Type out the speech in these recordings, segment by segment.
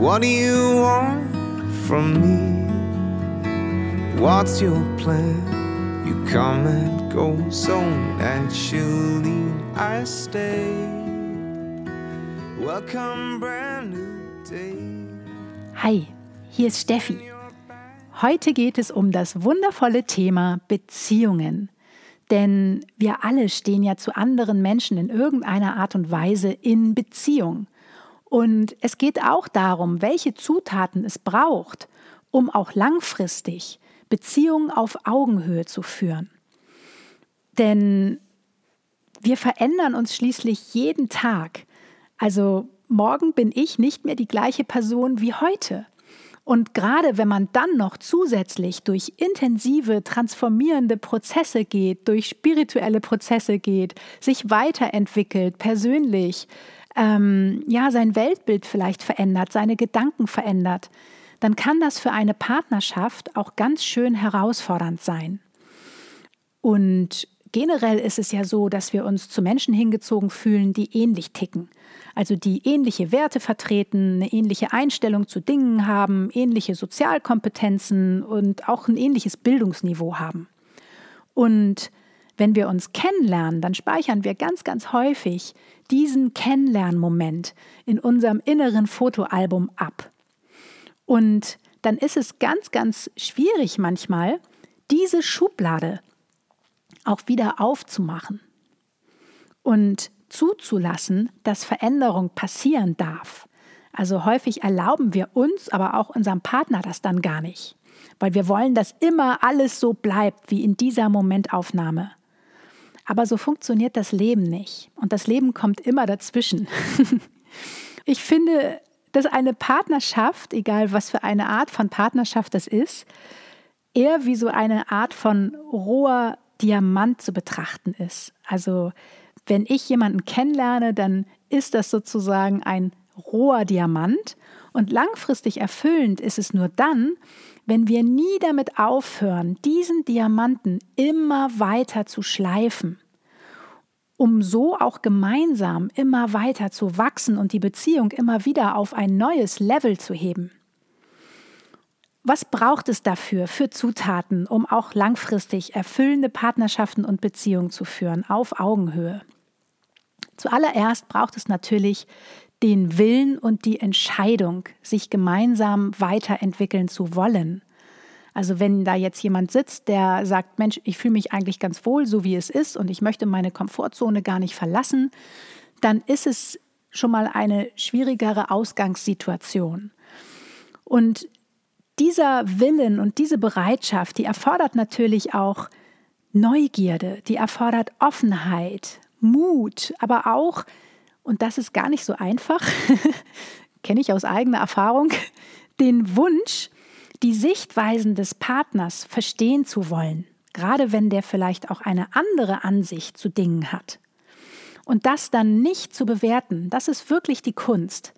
What do you want from me? What's your plan? You come and go so naturally. I stay. Welcome, brand new day. Hi, hier ist Steffi. Heute geht es um das wundervolle Thema Beziehungen. Denn wir alle stehen ja zu anderen Menschen in irgendeiner Art und Weise in Beziehung. Und es geht auch darum, welche Zutaten es braucht, um auch langfristig Beziehungen auf Augenhöhe zu führen. Denn wir verändern uns schließlich jeden Tag. Also morgen bin ich nicht mehr die gleiche Person wie heute. Und gerade wenn man dann noch zusätzlich durch intensive, transformierende Prozesse geht, durch spirituelle Prozesse geht, sich weiterentwickelt, persönlich, ähm, ja, sein Weltbild vielleicht verändert, seine Gedanken verändert, dann kann das für eine Partnerschaft auch ganz schön herausfordernd sein. Und generell ist es ja so, dass wir uns zu Menschen hingezogen fühlen, die ähnlich ticken also die ähnliche Werte vertreten, eine ähnliche Einstellung zu Dingen haben, ähnliche Sozialkompetenzen und auch ein ähnliches Bildungsniveau haben. Und wenn wir uns kennenlernen, dann speichern wir ganz, ganz häufig diesen Kennenlernmoment in unserem inneren Fotoalbum ab. Und dann ist es ganz, ganz schwierig manchmal, diese Schublade auch wieder aufzumachen. Und zuzulassen, dass Veränderung passieren darf. Also häufig erlauben wir uns, aber auch unserem Partner das dann gar nicht, weil wir wollen, dass immer alles so bleibt wie in dieser Momentaufnahme. Aber so funktioniert das Leben nicht und das Leben kommt immer dazwischen. ich finde, dass eine Partnerschaft, egal was für eine Art von Partnerschaft das ist, eher wie so eine Art von roher Diamant zu betrachten ist. Also wenn ich jemanden kennenlerne, dann ist das sozusagen ein roher Diamant und langfristig erfüllend ist es nur dann, wenn wir nie damit aufhören, diesen Diamanten immer weiter zu schleifen, um so auch gemeinsam immer weiter zu wachsen und die Beziehung immer wieder auf ein neues Level zu heben. Was braucht es dafür für Zutaten, um auch langfristig erfüllende Partnerschaften und Beziehungen zu führen auf Augenhöhe? Zuallererst braucht es natürlich den Willen und die Entscheidung, sich gemeinsam weiterentwickeln zu wollen. Also wenn da jetzt jemand sitzt, der sagt, Mensch, ich fühle mich eigentlich ganz wohl, so wie es ist und ich möchte meine Komfortzone gar nicht verlassen, dann ist es schon mal eine schwierigere Ausgangssituation. Und dieser Willen und diese Bereitschaft, die erfordert natürlich auch Neugierde, die erfordert Offenheit, Mut, aber auch, und das ist gar nicht so einfach, kenne ich aus eigener Erfahrung, den Wunsch, die Sichtweisen des Partners verstehen zu wollen, gerade wenn der vielleicht auch eine andere Ansicht zu Dingen hat. Und das dann nicht zu bewerten, das ist wirklich die Kunst.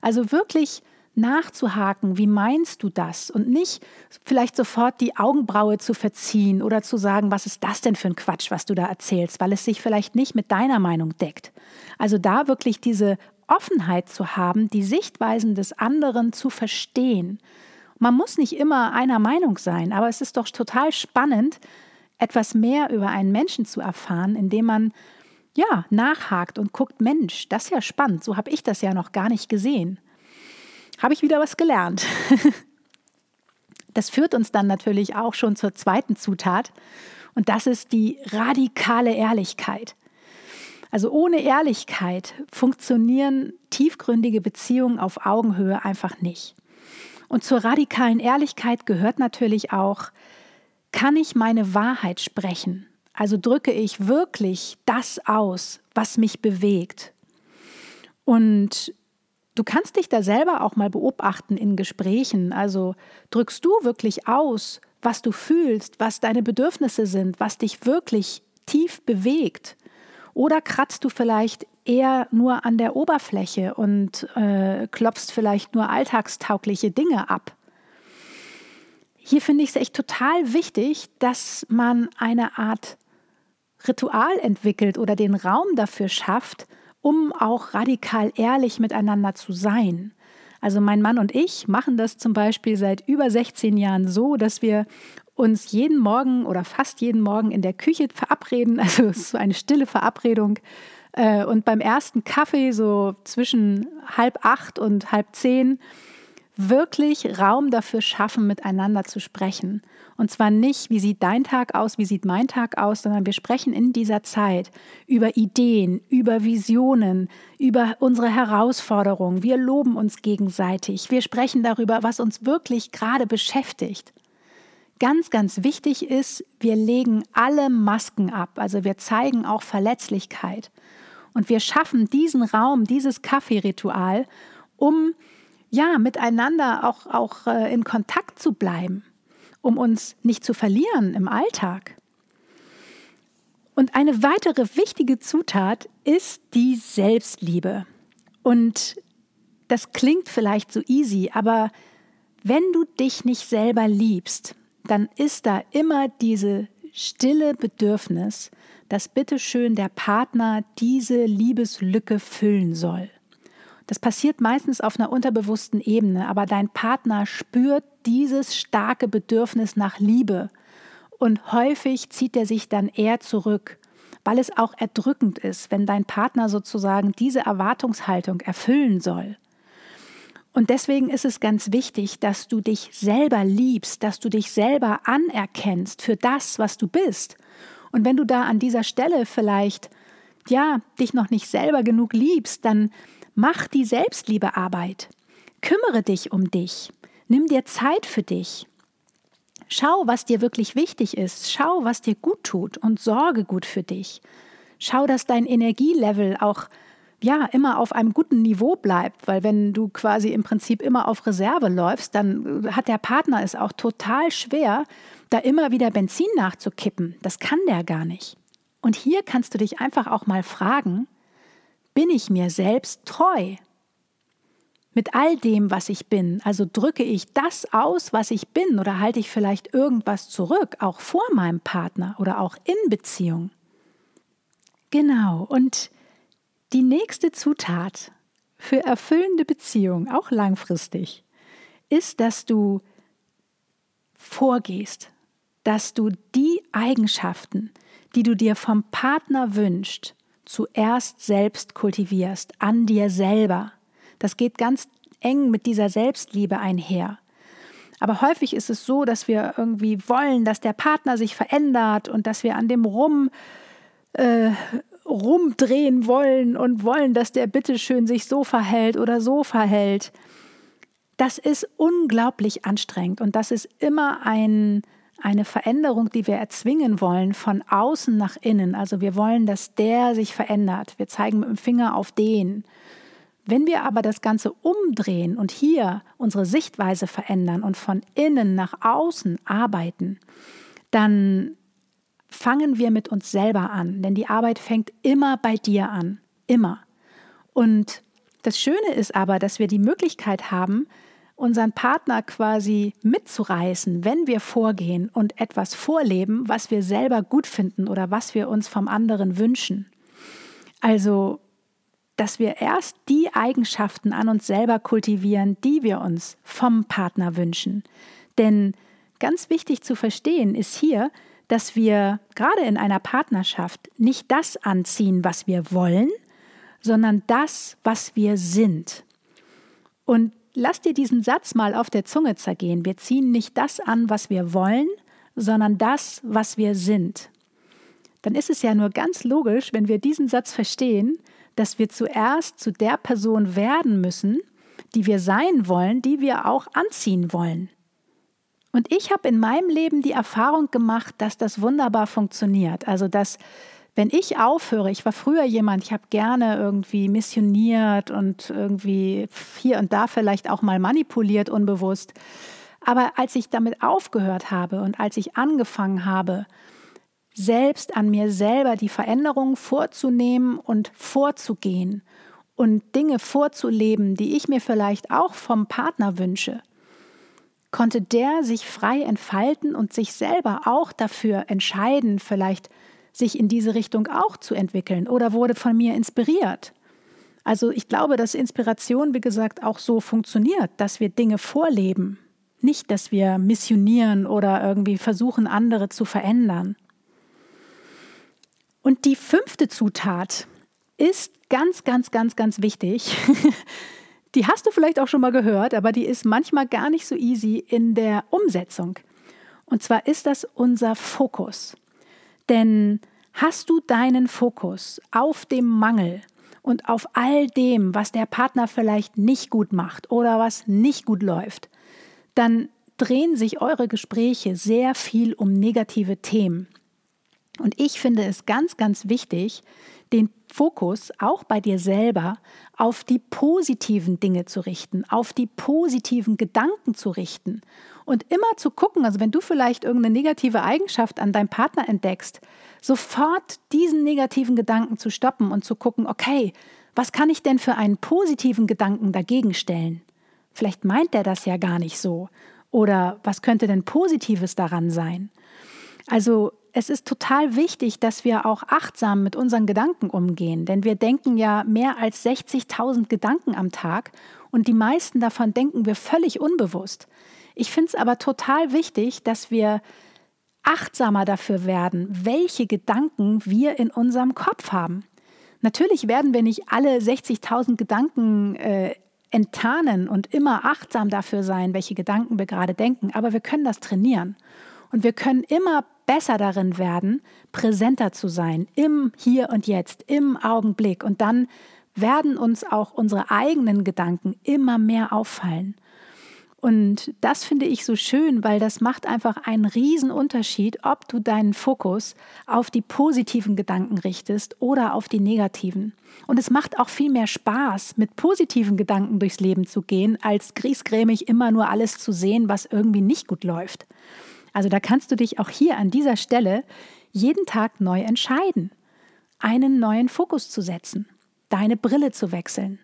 Also wirklich nachzuhaken, wie meinst du das? Und nicht vielleicht sofort die Augenbraue zu verziehen oder zu sagen, was ist das denn für ein Quatsch, was du da erzählst, weil es sich vielleicht nicht mit deiner Meinung deckt. Also da wirklich diese Offenheit zu haben, die Sichtweisen des anderen zu verstehen. Man muss nicht immer einer Meinung sein, aber es ist doch total spannend, etwas mehr über einen Menschen zu erfahren, indem man ja nachhakt und guckt, Mensch, das ist ja spannend, so habe ich das ja noch gar nicht gesehen habe ich wieder was gelernt. Das führt uns dann natürlich auch schon zur zweiten Zutat und das ist die radikale Ehrlichkeit. Also ohne Ehrlichkeit funktionieren tiefgründige Beziehungen auf Augenhöhe einfach nicht. Und zur radikalen Ehrlichkeit gehört natürlich auch, kann ich meine Wahrheit sprechen? Also drücke ich wirklich das aus, was mich bewegt? Und Du kannst dich da selber auch mal beobachten in Gesprächen. Also drückst du wirklich aus, was du fühlst, was deine Bedürfnisse sind, was dich wirklich tief bewegt? Oder kratzt du vielleicht eher nur an der Oberfläche und äh, klopfst vielleicht nur alltagstaugliche Dinge ab? Hier finde ich es echt total wichtig, dass man eine Art Ritual entwickelt oder den Raum dafür schafft, um auch radikal ehrlich miteinander zu sein. Also mein Mann und ich machen das zum Beispiel seit über 16 Jahren so, dass wir uns jeden Morgen oder fast jeden Morgen in der Küche verabreden. Also es ist so eine stille Verabredung. Äh, und beim ersten Kaffee, so zwischen halb acht und halb zehn, wirklich Raum dafür schaffen, miteinander zu sprechen. Und zwar nicht, wie sieht dein Tag aus, wie sieht mein Tag aus, sondern wir sprechen in dieser Zeit über Ideen, über Visionen, über unsere Herausforderungen. Wir loben uns gegenseitig. Wir sprechen darüber, was uns wirklich gerade beschäftigt. Ganz, ganz wichtig ist, wir legen alle Masken ab. Also wir zeigen auch Verletzlichkeit. Und wir schaffen diesen Raum, dieses Kaffeeritual, um ja, miteinander auch, auch äh, in Kontakt zu bleiben, um uns nicht zu verlieren im Alltag. Und eine weitere wichtige Zutat ist die Selbstliebe. Und das klingt vielleicht so easy, aber wenn du dich nicht selber liebst, dann ist da immer diese stille Bedürfnis, dass bitteschön der Partner diese Liebeslücke füllen soll. Das passiert meistens auf einer unterbewussten Ebene, aber dein Partner spürt dieses starke Bedürfnis nach Liebe und häufig zieht er sich dann eher zurück, weil es auch erdrückend ist, wenn dein Partner sozusagen diese Erwartungshaltung erfüllen soll. Und deswegen ist es ganz wichtig, dass du dich selber liebst, dass du dich selber anerkennst für das, was du bist. Und wenn du da an dieser Stelle vielleicht ja, dich noch nicht selber genug liebst, dann Mach die Selbstliebearbeit. Kümmere dich um dich. Nimm dir Zeit für dich. Schau, was dir wirklich wichtig ist. Schau, was dir gut tut und sorge gut für dich. Schau, dass dein Energielevel auch ja, immer auf einem guten Niveau bleibt, weil wenn du quasi im Prinzip immer auf Reserve läufst, dann hat der Partner es auch total schwer, da immer wieder Benzin nachzukippen. Das kann der gar nicht. Und hier kannst du dich einfach auch mal fragen, bin ich mir selbst treu? Mit all dem, was ich bin, also drücke ich das aus, was ich bin, oder halte ich vielleicht irgendwas zurück, auch vor meinem Partner oder auch in Beziehung? Genau, und die nächste Zutat für erfüllende Beziehung, auch langfristig, ist, dass du vorgehst, dass du die Eigenschaften, die du dir vom Partner wünschst, zuerst selbst kultivierst, an dir selber. Das geht ganz eng mit dieser Selbstliebe einher. Aber häufig ist es so, dass wir irgendwie wollen, dass der Partner sich verändert und dass wir an dem rum äh, rumdrehen wollen und wollen, dass der bitteschön sich so verhält oder so verhält. Das ist unglaublich anstrengend und das ist immer ein eine Veränderung, die wir erzwingen wollen, von außen nach innen. Also wir wollen, dass der sich verändert. Wir zeigen mit dem Finger auf den. Wenn wir aber das Ganze umdrehen und hier unsere Sichtweise verändern und von innen nach außen arbeiten, dann fangen wir mit uns selber an. Denn die Arbeit fängt immer bei dir an. Immer. Und das Schöne ist aber, dass wir die Möglichkeit haben, unseren Partner quasi mitzureißen, wenn wir vorgehen und etwas vorleben, was wir selber gut finden oder was wir uns vom anderen wünschen. Also, dass wir erst die Eigenschaften an uns selber kultivieren, die wir uns vom Partner wünschen. Denn ganz wichtig zu verstehen ist hier, dass wir gerade in einer Partnerschaft nicht das anziehen, was wir wollen, sondern das, was wir sind. Und Lass dir diesen Satz mal auf der Zunge zergehen. Wir ziehen nicht das an, was wir wollen, sondern das, was wir sind. Dann ist es ja nur ganz logisch, wenn wir diesen Satz verstehen, dass wir zuerst zu der Person werden müssen, die wir sein wollen, die wir auch anziehen wollen. Und ich habe in meinem Leben die Erfahrung gemacht, dass das wunderbar funktioniert. Also dass Wenn ich aufhöre, ich war früher jemand, ich habe gerne irgendwie missioniert und irgendwie hier und da vielleicht auch mal manipuliert, unbewusst. Aber als ich damit aufgehört habe und als ich angefangen habe, selbst an mir selber die Veränderungen vorzunehmen und vorzugehen und Dinge vorzuleben, die ich mir vielleicht auch vom Partner wünsche, konnte der sich frei entfalten und sich selber auch dafür entscheiden, vielleicht sich in diese Richtung auch zu entwickeln oder wurde von mir inspiriert. Also ich glaube, dass Inspiration, wie gesagt, auch so funktioniert, dass wir Dinge vorleben, nicht, dass wir missionieren oder irgendwie versuchen, andere zu verändern. Und die fünfte Zutat ist ganz, ganz, ganz, ganz wichtig. Die hast du vielleicht auch schon mal gehört, aber die ist manchmal gar nicht so easy in der Umsetzung. Und zwar ist das unser Fokus. Denn hast du deinen Fokus auf dem Mangel und auf all dem, was der Partner vielleicht nicht gut macht oder was nicht gut läuft, dann drehen sich eure Gespräche sehr viel um negative Themen. Und ich finde es ganz, ganz wichtig, den Fokus auch bei dir selber auf die positiven Dinge zu richten, auf die positiven Gedanken zu richten und immer zu gucken, also wenn du vielleicht irgendeine negative Eigenschaft an deinem Partner entdeckst, sofort diesen negativen Gedanken zu stoppen und zu gucken, okay, was kann ich denn für einen positiven Gedanken dagegen stellen? Vielleicht meint er das ja gar nicht so. Oder was könnte denn Positives daran sein? Also es ist total wichtig, dass wir auch achtsam mit unseren Gedanken umgehen, denn wir denken ja mehr als 60.000 Gedanken am Tag und die meisten davon denken wir völlig unbewusst. Ich finde es aber total wichtig, dass wir achtsamer dafür werden, welche Gedanken wir in unserem Kopf haben. Natürlich werden wir nicht alle 60.000 Gedanken äh, enttarnen und immer achtsam dafür sein, welche Gedanken wir gerade denken, aber wir können das trainieren. Und wir können immer besser darin werden, präsenter zu sein, im Hier und Jetzt, im Augenblick. Und dann werden uns auch unsere eigenen Gedanken immer mehr auffallen. Und das finde ich so schön, weil das macht einfach einen riesen Unterschied, ob du deinen Fokus auf die positiven Gedanken richtest oder auf die negativen. Und es macht auch viel mehr Spaß, mit positiven Gedanken durchs Leben zu gehen, als griesgrämig immer nur alles zu sehen, was irgendwie nicht gut läuft. Also da kannst du dich auch hier an dieser Stelle jeden Tag neu entscheiden, einen neuen Fokus zu setzen, deine Brille zu wechseln.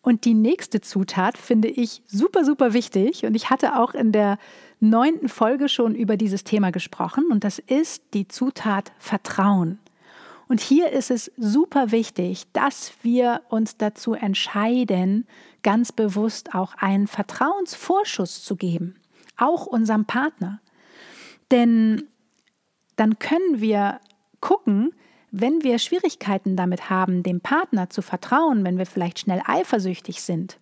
Und die nächste Zutat finde ich super, super wichtig. Und ich hatte auch in der neunten Folge schon über dieses Thema gesprochen. Und das ist die Zutat Vertrauen. Und hier ist es super wichtig, dass wir uns dazu entscheiden, ganz bewusst auch einen Vertrauensvorschuss zu geben auch unserem Partner. Denn dann können wir gucken, wenn wir Schwierigkeiten damit haben, dem Partner zu vertrauen, wenn wir vielleicht schnell eifersüchtig sind,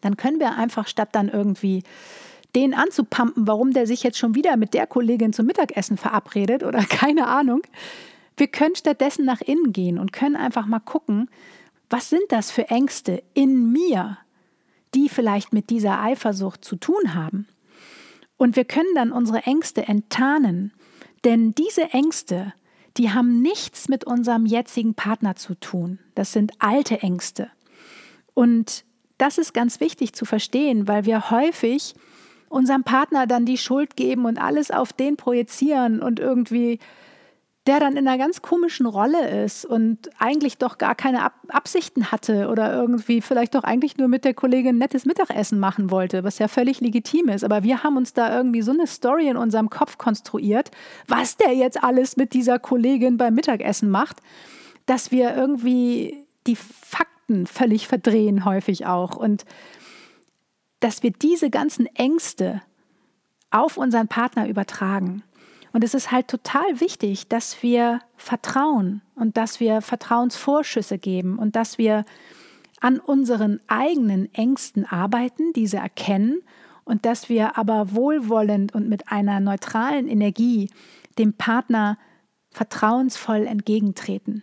dann können wir einfach statt dann irgendwie den anzupumpen, warum der sich jetzt schon wieder mit der Kollegin zum Mittagessen verabredet oder keine Ahnung, wir können stattdessen nach innen gehen und können einfach mal gucken, was sind das für Ängste in mir, die vielleicht mit dieser Eifersucht zu tun haben. Und wir können dann unsere Ängste enttarnen, denn diese Ängste, die haben nichts mit unserem jetzigen Partner zu tun. Das sind alte Ängste. Und das ist ganz wichtig zu verstehen, weil wir häufig unserem Partner dann die Schuld geben und alles auf den projizieren und irgendwie der dann in einer ganz komischen Rolle ist und eigentlich doch gar keine Ab Absichten hatte oder irgendwie vielleicht doch eigentlich nur mit der Kollegin nettes Mittagessen machen wollte, was ja völlig legitim ist. Aber wir haben uns da irgendwie so eine Story in unserem Kopf konstruiert, was der jetzt alles mit dieser Kollegin beim Mittagessen macht, dass wir irgendwie die Fakten völlig verdrehen, häufig auch. Und dass wir diese ganzen Ängste auf unseren Partner übertragen. Und es ist halt total wichtig, dass wir vertrauen und dass wir Vertrauensvorschüsse geben und dass wir an unseren eigenen Ängsten arbeiten, diese erkennen und dass wir aber wohlwollend und mit einer neutralen Energie dem Partner vertrauensvoll entgegentreten.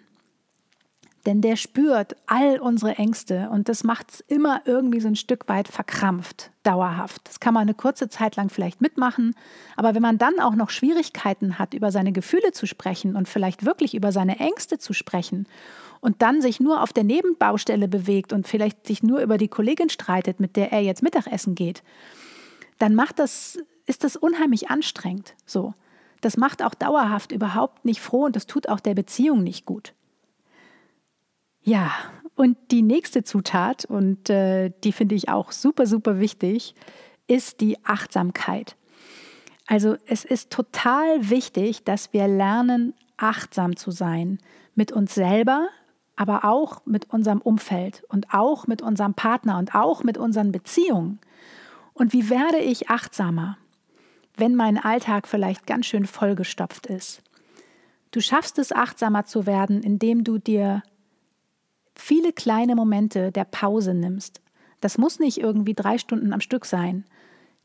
Denn der spürt all unsere Ängste und das macht es immer irgendwie so ein Stück weit verkrampft, dauerhaft. Das kann man eine kurze Zeit lang vielleicht mitmachen, aber wenn man dann auch noch Schwierigkeiten hat, über seine Gefühle zu sprechen und vielleicht wirklich über seine Ängste zu sprechen und dann sich nur auf der Nebenbaustelle bewegt und vielleicht sich nur über die Kollegin streitet, mit der er jetzt Mittagessen geht, dann macht das, ist das unheimlich anstrengend. So. Das macht auch dauerhaft überhaupt nicht froh und das tut auch der Beziehung nicht gut. Ja, und die nächste Zutat, und äh, die finde ich auch super, super wichtig, ist die Achtsamkeit. Also es ist total wichtig, dass wir lernen, achtsam zu sein mit uns selber, aber auch mit unserem Umfeld und auch mit unserem Partner und auch mit unseren Beziehungen. Und wie werde ich achtsamer, wenn mein Alltag vielleicht ganz schön vollgestopft ist? Du schaffst es, achtsamer zu werden, indem du dir viele kleine Momente der Pause nimmst. Das muss nicht irgendwie drei Stunden am Stück sein.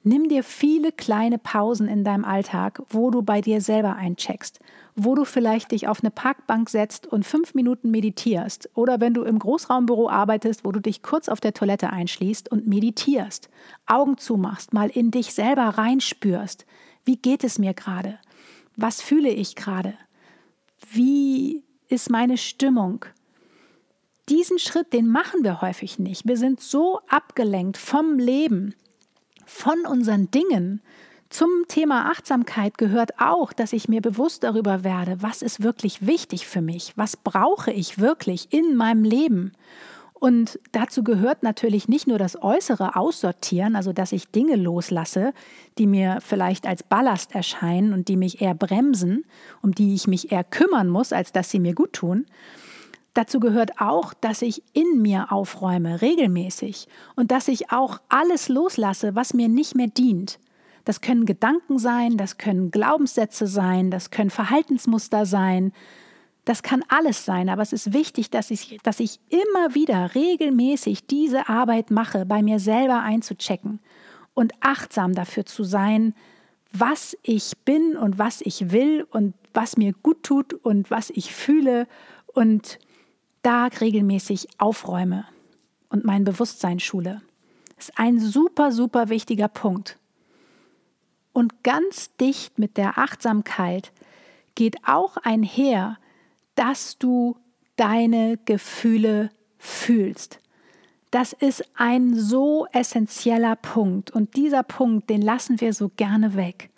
Nimm dir viele kleine Pausen in deinem Alltag, wo du bei dir selber eincheckst, wo du vielleicht dich auf eine Parkbank setzt und fünf Minuten meditierst oder wenn du im Großraumbüro arbeitest, wo du dich kurz auf der Toilette einschließt und meditierst, Augen zumachst, mal in dich selber reinspürst. Wie geht es mir gerade? Was fühle ich gerade? Wie ist meine Stimmung? Diesen Schritt, den machen wir häufig nicht. Wir sind so abgelenkt vom Leben, von unseren Dingen. Zum Thema Achtsamkeit gehört auch, dass ich mir bewusst darüber werde, was ist wirklich wichtig für mich, was brauche ich wirklich in meinem Leben. Und dazu gehört natürlich nicht nur das äußere Aussortieren, also dass ich Dinge loslasse, die mir vielleicht als Ballast erscheinen und die mich eher bremsen, um die ich mich eher kümmern muss, als dass sie mir gut tun, Dazu gehört auch, dass ich in mir aufräume, regelmäßig, und dass ich auch alles loslasse, was mir nicht mehr dient. Das können Gedanken sein, das können Glaubenssätze sein, das können Verhaltensmuster sein, das kann alles sein, aber es ist wichtig, dass ich, dass ich immer wieder regelmäßig diese Arbeit mache, bei mir selber einzuchecken und achtsam dafür zu sein, was ich bin und was ich will und was mir gut tut und was ich fühle und da regelmäßig aufräume und mein Bewusstsein schule. Das ist ein super, super wichtiger Punkt. Und ganz dicht mit der Achtsamkeit geht auch einher, dass du deine Gefühle fühlst. Das ist ein so essentieller Punkt und dieser Punkt, den lassen wir so gerne weg,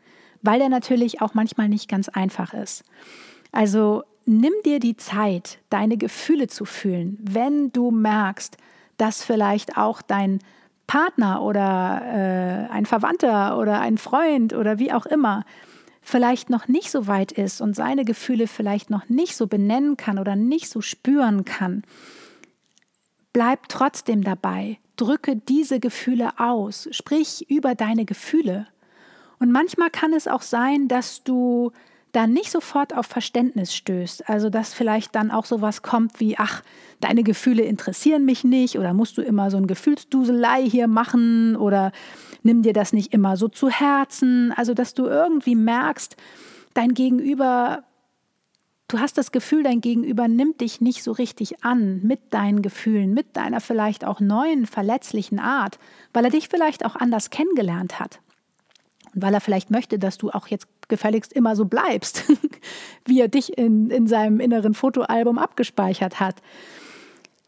weil der natürlich auch manchmal nicht ganz einfach ist. Also nimm dir die Zeit, deine Gefühle zu fühlen, wenn du merkst, dass vielleicht auch dein Partner oder äh, ein Verwandter oder ein Freund oder wie auch immer vielleicht noch nicht so weit ist und seine Gefühle vielleicht noch nicht so benennen kann oder nicht so spüren kann. Bleib trotzdem dabei, drücke diese Gefühle aus, sprich über deine Gefühle. Und manchmal kann es auch sein, dass du dann nicht sofort auf Verständnis stößt. Also dass vielleicht dann auch sowas kommt wie, ach, deine Gefühle interessieren mich nicht oder musst du immer so ein Gefühlsduselei hier machen oder nimm dir das nicht immer so zu Herzen. Also dass du irgendwie merkst, dein Gegenüber, du hast das Gefühl, dein Gegenüber nimmt dich nicht so richtig an mit deinen Gefühlen, mit deiner vielleicht auch neuen verletzlichen Art, weil er dich vielleicht auch anders kennengelernt hat. Und weil er vielleicht möchte, dass du auch jetzt gefälligst immer so bleibst, wie er dich in, in seinem inneren Fotoalbum abgespeichert hat.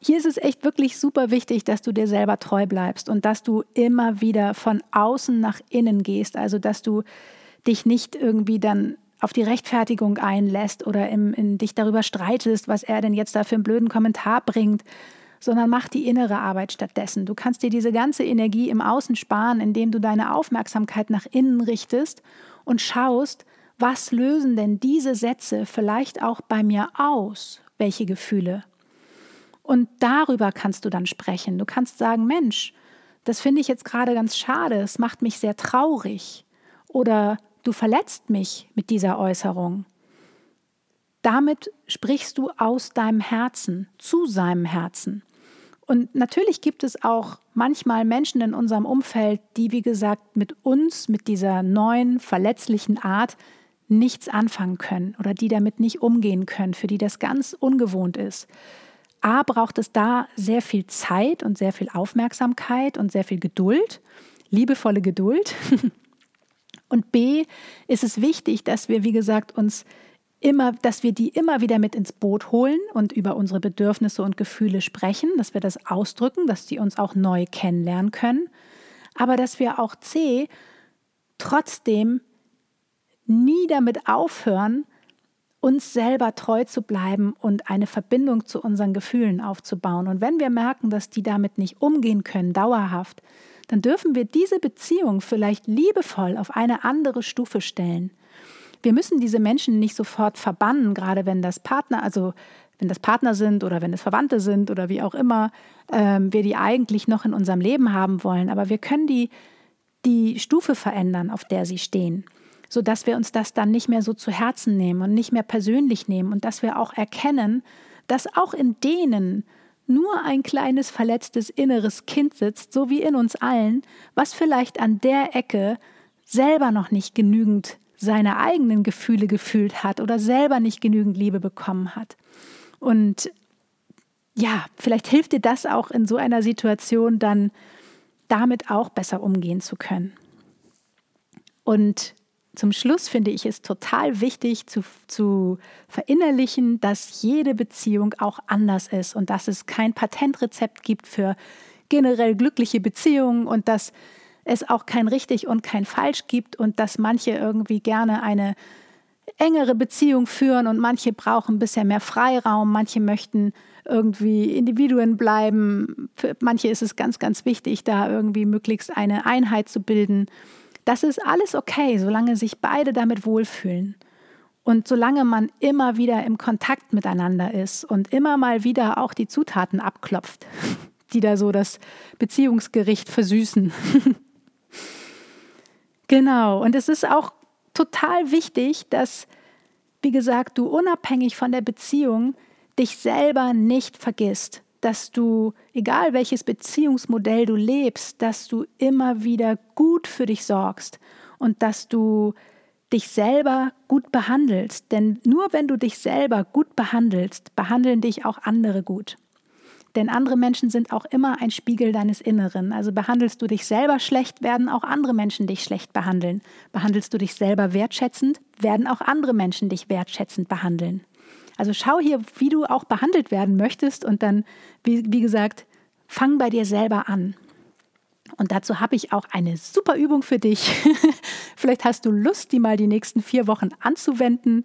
Hier ist es echt wirklich super wichtig, dass du dir selber treu bleibst und dass du immer wieder von außen nach innen gehst. Also, dass du dich nicht irgendwie dann auf die Rechtfertigung einlässt oder im, in dich darüber streitest, was er denn jetzt da für einen blöden Kommentar bringt, sondern mach die innere Arbeit stattdessen. Du kannst dir diese ganze Energie im Außen sparen, indem du deine Aufmerksamkeit nach innen richtest und schaust, was lösen denn diese Sätze vielleicht auch bei mir aus? Welche Gefühle? Und darüber kannst du dann sprechen. Du kannst sagen, Mensch, das finde ich jetzt gerade ganz schade, es macht mich sehr traurig. Oder du verletzt mich mit dieser Äußerung. Damit sprichst du aus deinem Herzen, zu seinem Herzen. Und natürlich gibt es auch manchmal Menschen in unserem Umfeld, die, wie gesagt, mit uns, mit dieser neuen, verletzlichen Art nichts anfangen können oder die damit nicht umgehen können, für die das ganz ungewohnt ist. A braucht es da sehr viel Zeit und sehr viel Aufmerksamkeit und sehr viel Geduld, liebevolle Geduld. Und B ist es wichtig, dass wir, wie gesagt, uns immer, dass wir die immer wieder mit ins Boot holen und über unsere Bedürfnisse und Gefühle sprechen, dass wir das ausdrücken, dass die uns auch neu kennenlernen können, aber dass wir auch C trotzdem nie damit aufhören, uns selber treu zu bleiben und eine Verbindung zu unseren Gefühlen aufzubauen. Und wenn wir merken, dass die damit nicht umgehen können, dauerhaft, dann dürfen wir diese Beziehung vielleicht liebevoll auf eine andere Stufe stellen. Wir müssen diese Menschen nicht sofort verbannen, gerade wenn das Partner, also wenn das Partner sind oder wenn es Verwandte sind oder wie auch immer, ähm, wir die eigentlich noch in unserem Leben haben wollen. Aber wir können die, die Stufe verändern, auf der sie stehen, sodass wir uns das dann nicht mehr so zu Herzen nehmen und nicht mehr persönlich nehmen und dass wir auch erkennen, dass auch in denen nur ein kleines verletztes inneres Kind sitzt, so wie in uns allen, was vielleicht an der Ecke selber noch nicht genügend seine eigenen Gefühle gefühlt hat oder selber nicht genügend Liebe bekommen hat. Und ja, vielleicht hilft dir das auch in so einer Situation dann damit auch besser umgehen zu können. Und zum Schluss finde ich es total wichtig zu, zu verinnerlichen, dass jede Beziehung auch anders ist und dass es kein Patentrezept gibt für generell glückliche Beziehungen und dass es auch kein richtig und kein falsch gibt und dass manche irgendwie gerne eine engere Beziehung führen und manche brauchen ein bisschen mehr Freiraum, manche möchten irgendwie Individuen bleiben, für manche ist es ganz, ganz wichtig, da irgendwie möglichst eine Einheit zu bilden. Das ist alles okay, solange sich beide damit wohlfühlen. Und solange man immer wieder im Kontakt miteinander ist und immer mal wieder auch die Zutaten abklopft, die da so das Beziehungsgericht versüßen. genau, und es ist auch total wichtig, dass, wie gesagt, du unabhängig von der Beziehung dich selber nicht vergisst dass du, egal welches Beziehungsmodell du lebst, dass du immer wieder gut für dich sorgst und dass du dich selber gut behandelst. Denn nur wenn du dich selber gut behandelst, behandeln dich auch andere gut. Denn andere Menschen sind auch immer ein Spiegel deines Inneren. Also behandelst du dich selber schlecht, werden auch andere Menschen dich schlecht behandeln. Behandelst du dich selber wertschätzend, werden auch andere Menschen dich wertschätzend behandeln. Also schau hier, wie du auch behandelt werden möchtest und dann, wie, wie gesagt, fang bei dir selber an. Und dazu habe ich auch eine super Übung für dich. Vielleicht hast du Lust, die mal die nächsten vier Wochen anzuwenden.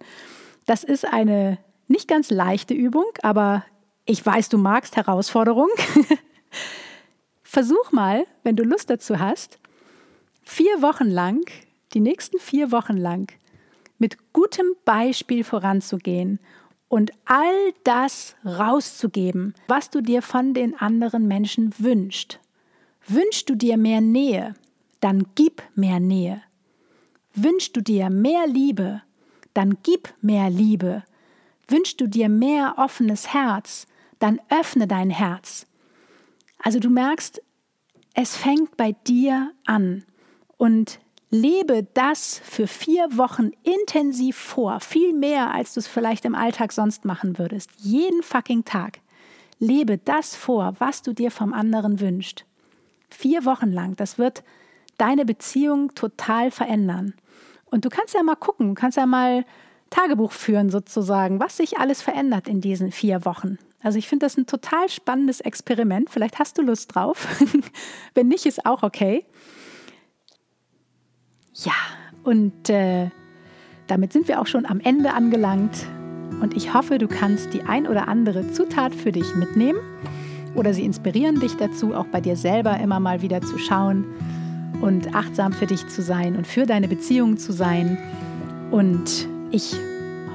Das ist eine nicht ganz leichte Übung, aber ich weiß, du magst Herausforderungen. Versuch mal, wenn du Lust dazu hast, vier Wochen lang, die nächsten vier Wochen lang, mit gutem Beispiel voranzugehen und all das rauszugeben, was du dir von den anderen Menschen wünschst. Wünschst du dir mehr Nähe, dann gib mehr Nähe. Wünschst du dir mehr Liebe, dann gib mehr Liebe. Wünschst du dir mehr offenes Herz, dann öffne dein Herz. Also du merkst, es fängt bei dir an. Und Lebe das für vier Wochen intensiv vor, viel mehr, als du es vielleicht im Alltag sonst machen würdest. Jeden fucking Tag. Lebe das vor, was du dir vom anderen wünschst. Vier Wochen lang. Das wird deine Beziehung total verändern. Und du kannst ja mal gucken, kannst ja mal Tagebuch führen sozusagen, was sich alles verändert in diesen vier Wochen. Also ich finde das ein total spannendes Experiment. Vielleicht hast du Lust drauf. Wenn nicht, ist auch okay. Ja, und äh, damit sind wir auch schon am Ende angelangt. Und ich hoffe, du kannst die ein oder andere Zutat für dich mitnehmen oder sie inspirieren dich dazu, auch bei dir selber immer mal wieder zu schauen und achtsam für dich zu sein und für deine Beziehungen zu sein. Und ich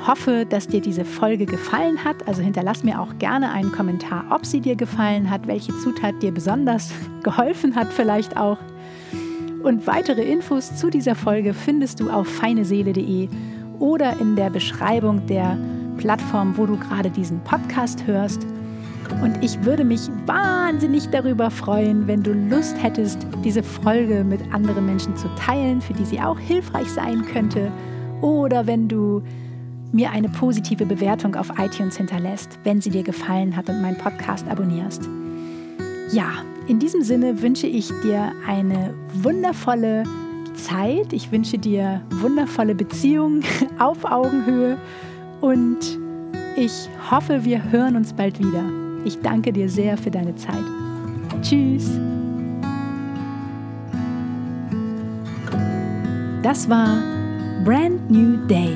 hoffe, dass dir diese Folge gefallen hat. Also hinterlass mir auch gerne einen Kommentar, ob sie dir gefallen hat, welche Zutat dir besonders geholfen hat, vielleicht auch. Und weitere Infos zu dieser Folge findest du auf feineseele.de oder in der Beschreibung der Plattform, wo du gerade diesen Podcast hörst. Und ich würde mich wahnsinnig darüber freuen, wenn du Lust hättest, diese Folge mit anderen Menschen zu teilen, für die sie auch hilfreich sein könnte. Oder wenn du mir eine positive Bewertung auf iTunes hinterlässt, wenn sie dir gefallen hat und meinen Podcast abonnierst. Ja, in diesem Sinne wünsche ich dir eine wundervolle Zeit. Ich wünsche dir wundervolle Beziehungen auf Augenhöhe und ich hoffe, wir hören uns bald wieder. Ich danke dir sehr für deine Zeit. Tschüss. Das war Brand New Day,